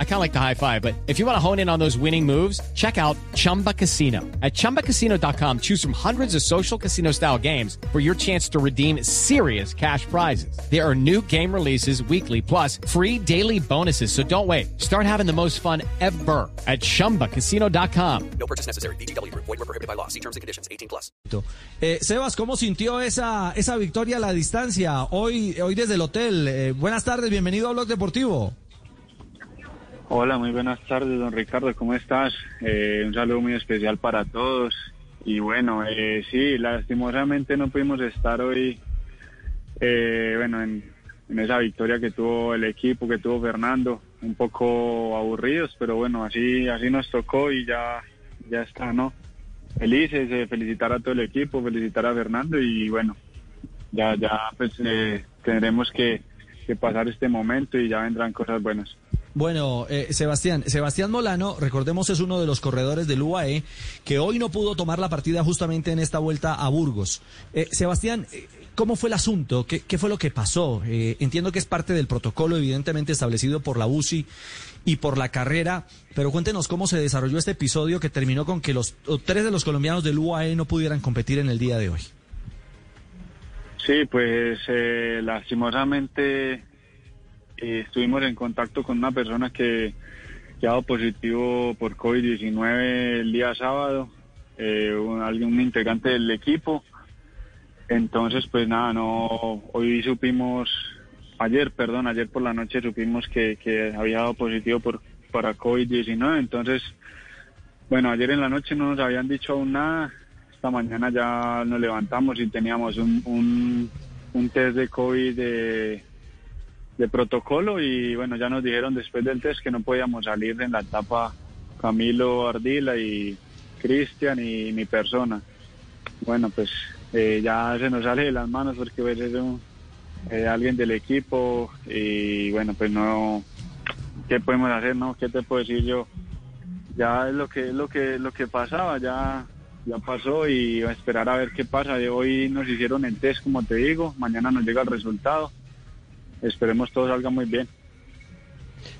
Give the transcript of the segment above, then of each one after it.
I kind of like the high five, but if you want to hone in on those winning moves, check out Chumba Casino. At ChumbaCasino.com, choose from hundreds of social casino style games for your chance to redeem serious cash prizes. There are new game releases weekly, plus free daily bonuses. So don't wait. Start having the most fun ever at ChumbaCasino.com. No purchase necessary. BGW. Void were prohibited by law. See terms and conditions. 18 plus. Eh, Sebas, ¿cómo sintió esa, esa victoria a la distancia hoy, hoy desde el hotel? Eh, buenas tardes, bienvenido a Blog Deportivo. Hola, muy buenas tardes, don Ricardo, ¿cómo estás? Eh, un saludo muy especial para todos. Y bueno, eh, sí, lastimosamente no pudimos estar hoy, eh, bueno, en, esa victoria que tuvo el equipo, que tuvo Fernando, un poco aburridos, pero bueno, así, así nos tocó y ya, ya está, ¿no? Felices, felicitar a todo el equipo, felicitar a Fernando y bueno, ya, ya, pues eh, tendremos que pasar este momento y ya vendrán cosas buenas. Bueno, eh, Sebastián, Sebastián Molano, recordemos, es uno de los corredores del UAE que hoy no pudo tomar la partida justamente en esta vuelta a Burgos. Eh, Sebastián, eh, ¿cómo fue el asunto? ¿Qué, fue lo que pasó? Eh, entiendo que es parte del protocolo evidentemente establecido por la UCI y por la carrera, pero cuéntenos cómo se desarrolló este episodio que terminó con que los tres de los colombianos del UAE no pudieran competir en el día de hoy. Sí, pues eh, lastimosamente eh, estuvimos en contacto con una persona que, que ha dado positivo por COVID-19 el día sábado, eh, un, integrante del equipo. Entonces, pues nada, no, hoy supimos, ayer, perdón, ayer por la noche supimos que, que había dado positivo por, para COVID-19. Entonces, bueno, ayer en la noche no nos habían dicho aún nada. Esta mañana ya nos levantamos y teníamos un, un, un test de COVID de, de protocolo y bueno, ya nos dijeron después del test que no podíamos salir en la etapa Camilo Ardila y Cristian y mi persona. Bueno, pues eh, ya se nos sale de las manos porque pues, es un, eh, alguien del equipo y bueno, pues no, ¿qué podemos hacer? no ¿Qué te puedo decir yo? Ya es lo que, lo que, lo que pasaba, ya, ya pasó y a esperar a ver qué pasa. Hoy nos hicieron el test, como te digo, mañana nos llega el resultado esperemos todo salga muy bien.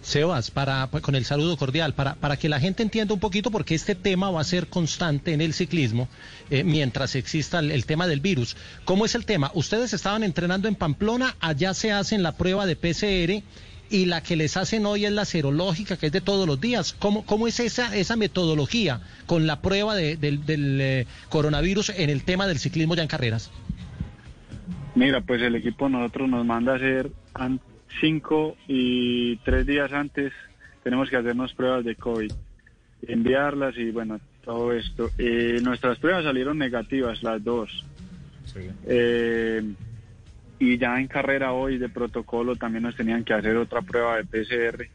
Sebas, para, pues, con el saludo cordial, para, para que la gente entienda un poquito, porque este tema va a ser constante en el ciclismo eh, mientras exista el, tema del virus. ¿Cómo es el tema? Ustedes estaban entrenando en Pamplona, allá se hacen la prueba de PCR y la que les hacen hoy es la serológica, que es de todos los días. ¿Cómo, cómo es esa, esa metodología con la prueba de, del, del eh, coronavirus en el tema del ciclismo ya en carreras? Mira, pues el equipo nosotros nos manda a hacer cinco y tres días antes tenemos que hacernos pruebas de COVID, enviarlas y bueno, todo esto. Eh, nuestras pruebas salieron negativas, las dos. Sí. Eh, y ya en carrera hoy de protocolo también nos tenían que hacer otra prueba de PCR.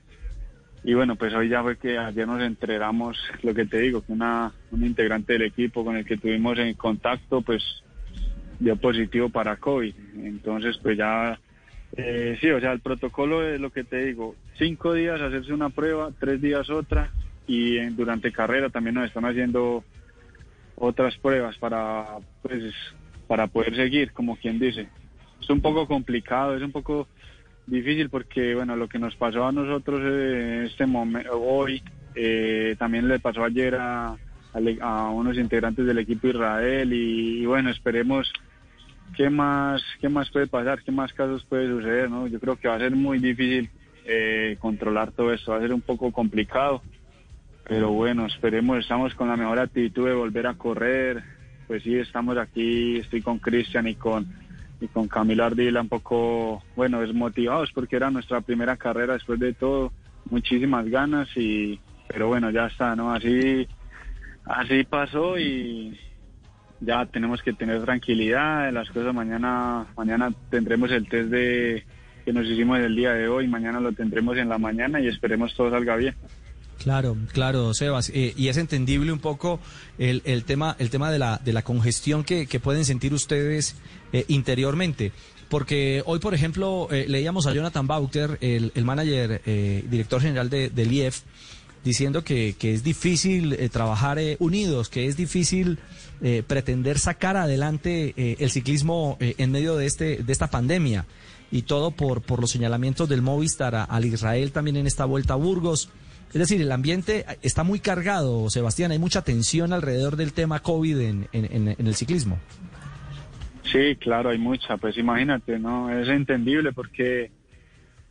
Y bueno, pues hoy ya fue que ayer nos entregamos, lo que te digo, que una, un integrante del equipo con el que tuvimos en contacto, pues dio positivo para COVID. Entonces, pues ya, eh, sí, o sea, el protocolo es lo que te digo, cinco días hacerse una prueba, tres días otra, y en, durante carrera también nos están haciendo otras pruebas para, pues, para poder seguir, como quien dice. Es un poco complicado, es un poco difícil porque, bueno, lo que nos pasó a nosotros en este momento, hoy, eh, también le pasó ayer a, a, unos integrantes del equipo Israel y, y bueno, esperemos qué más, qué más puede pasar, qué más casos puede suceder, ¿no? Yo creo que va a ser muy difícil eh, controlar todo esto, va a ser un poco complicado, pero bueno, esperemos, estamos con la mejor actitud de volver a correr, pues sí, estamos aquí, estoy con Cristian y con, y con Camilo Ardila un poco, bueno, desmotivados porque era nuestra primera carrera después de todo, muchísimas ganas y, pero bueno, ya está, ¿no? Así, así pasó y ya tenemos que tener tranquilidad en las cosas. Mañana, mañana tendremos el test de que nos hicimos el día de hoy, mañana lo tendremos en la mañana y esperemos todo salga bien. Claro, claro, Sebas, eh, y es entendible un poco el, el, tema, el tema de la, de la congestión que, que pueden sentir ustedes eh, interiormente. Porque hoy, por ejemplo, eh, leíamos a Jonathan Bauter, el, el manager, director general de, del IEF, diciendo que, que es difícil eh, trabajar eh, unidos, que es difícil eh, pretender sacar adelante eh, el ciclismo eh, en medio de, este, de esta pandemia. Y todo por, por los señalamientos del Movistar al Israel también en esta vuelta a Burgos. Es decir, el ambiente está muy cargado, Sebastián, hay mucha tensión alrededor del tema COVID en- en el ciclismo. Sí, claro, hay mucha. Pues imagínate, ¿no? Es entendible porque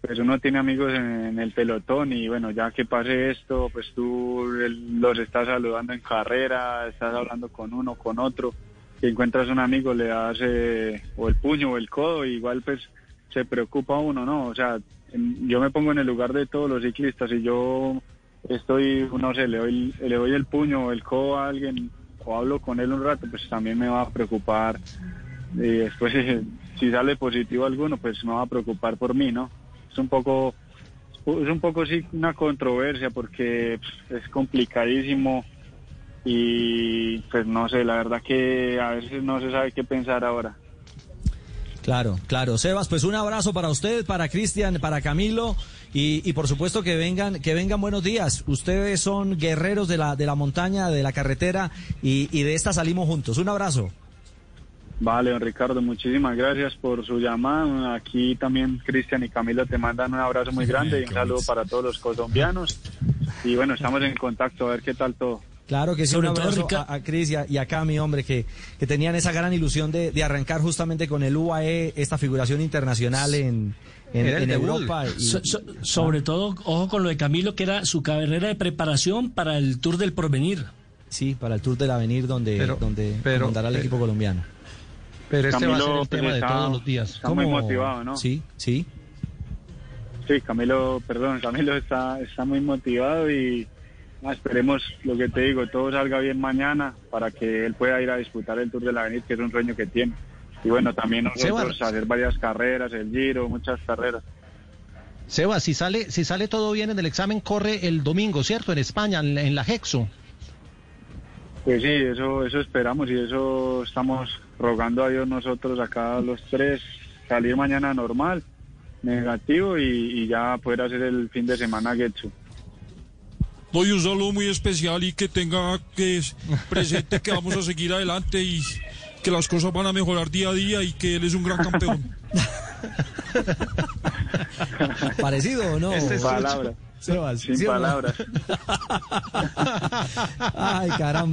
pues uno tiene amigos en, el pelotón y bueno, ya que pase esto, pues tú los estás saludando en carrera, estás hablando con uno, con otro, y encuentras un amigo, le das eh, o el puño o el codo, y igual pues se preocupa uno, ¿no? O sea, yo me pongo en el lugar de todos los ciclistas y yo estoy, no sé, le doy, le doy el puño o el codo a alguien o hablo con él un rato, pues también me va a preocupar. Y después si sale positivo alguno pues me va a preocupar por mí no es un poco es un poco sí una controversia porque pues, es complicadísimo y pues no sé la verdad que a veces no se sabe qué pensar ahora Claro, claro. Sebas, pues un abrazo para usted, para Cristian, para Camilo y, y por supuesto que vengan, que vengan buenos días. Ustedes son guerreros de la, de la montaña, de la carretera y, y de esta salimos juntos. Un abrazo. Vale, don Ricardo, muchísimas gracias por su llamada. Aquí también Cristian y Camilo te mandan un abrazo muy grande y un saludo para todos los colombianos. Y bueno, estamos en contacto a ver qué tal todo. Claro que sí, Sobre un todo, abrazo Rica- a, a Cris y a, y a Cami, hombre, que, que tenían esa gran ilusión de, de arrancar justamente con el UAE, esta figuración internacional en, en, en. Europa. y- So- so- sobre todo, ojo con lo de Camilo, que era su carrera de preparación para el Tour del Porvenir. sí, para el Tour del Avenir, donde, Pero- donde pero- comandará el pero- equipo colombiano. Pero este va a ser el pues, tema de está- todos los días. Está muy motivado, ¿no? Sí, sí. Sí, Camilo, perdón, Camilo está, está muy motivado y ah, esperemos lo que te digo, todo salga bien mañana para que él pueda ir a disputar el Tour de la Avenida, que es un sueño que tiene. Y bueno, también nosotros hacer varias carreras, el Giro, muchas carreras. Seba, si sale, si sale todo bien en el examen, corre el domingo, ¿cierto? En España, en, la- en la Hexo. Pues sí, eso, eso esperamos y eso estamos rogando a Dios nosotros acá los tres, salir mañana normal, negativo y, y ya poder hacer el fin de semana Getsu. doy un saludo muy especial y que tenga que es presente que vamos a seguir adelante y que las cosas van a mejorar día a día y que él es un gran campeón. ¿Parecido o no? Este es Palabras, Sebas, sin ¿sí o no? palabras. Ay, caramba.